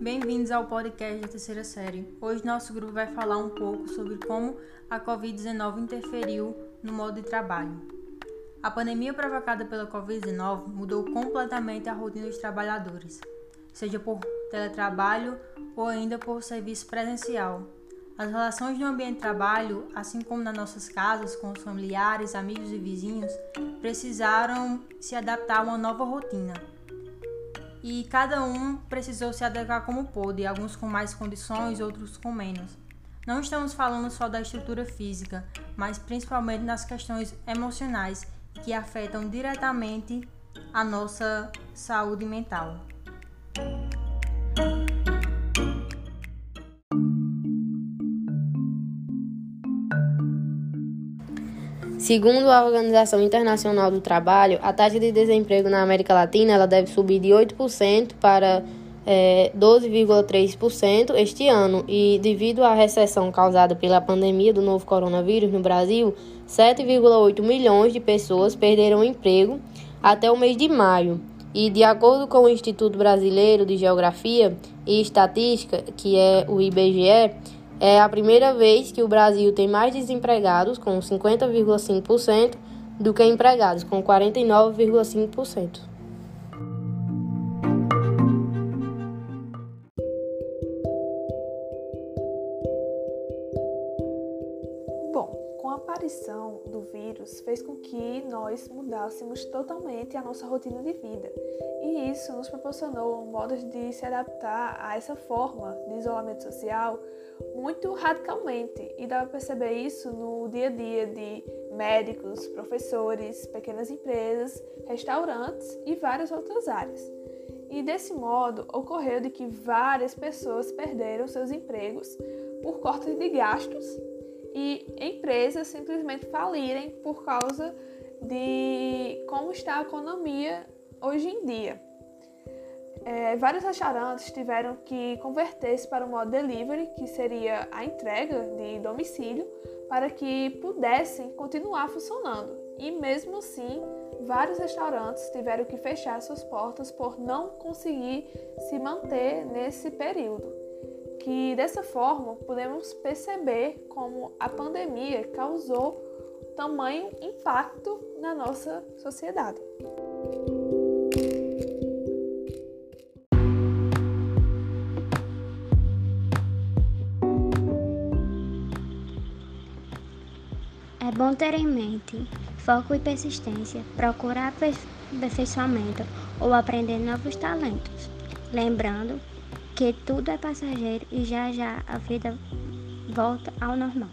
Bem-vindos ao podcast da terceira série. Hoje nosso grupo vai falar um pouco sobre como a Covid-19 interferiu no modo de trabalho. A pandemia provocada pela Covid-19 mudou completamente a rotina dos trabalhadores, seja por teletrabalho ou ainda por serviço presencial. As relações no ambiente de trabalho, assim como nas nossas casas, com os familiares, amigos e vizinhos, precisaram se adaptar a uma nova rotina e cada um precisou se adequar como pôde, alguns com mais condições, outros com menos. Não estamos falando só da estrutura física, mas principalmente nas questões emocionais que afetam diretamente a nossa saúde mental. Segundo a Organização Internacional do Trabalho, a taxa de desemprego na América Latina ela deve subir de 8% para é, 12,3% este ano e, devido à recessão causada pela pandemia do novo coronavírus no Brasil, 7,8 milhões de pessoas perderam emprego até o mês de maio. E, de acordo com o Instituto Brasileiro de Geografia e Estatística, que é o IBGE, é a primeira vez que o Brasil tem mais desempregados, com 50,5%, do que empregados, com 49,5%. Aparição do vírus fez com que nós mudássemos totalmente a nossa rotina de vida. E isso nos proporcionou modos de se adaptar a essa forma de isolamento social muito radicalmente e dá para perceber isso no dia a dia de médicos, professores, pequenas empresas, restaurantes e várias outras áreas. E desse modo ocorreu de que várias pessoas perderam seus empregos por cortes de gastos e empresas simplesmente falirem por causa de como está a economia hoje em dia é, vários restaurantes tiveram que converter-se para o modo delivery, que seria a entrega de domicílio, para que pudessem continuar funcionando. E mesmo assim, vários restaurantes tiveram que fechar suas portas por não conseguir se manter nesse período. Que dessa forma podemos perceber como a pandemia causou tamanho impacto na nossa sociedade. É bom ter em mente foco e persistência, procurar aperfeiçoamento ou aprender novos talentos. Lembrando que tudo é passageiro e já já a vida volta ao normal.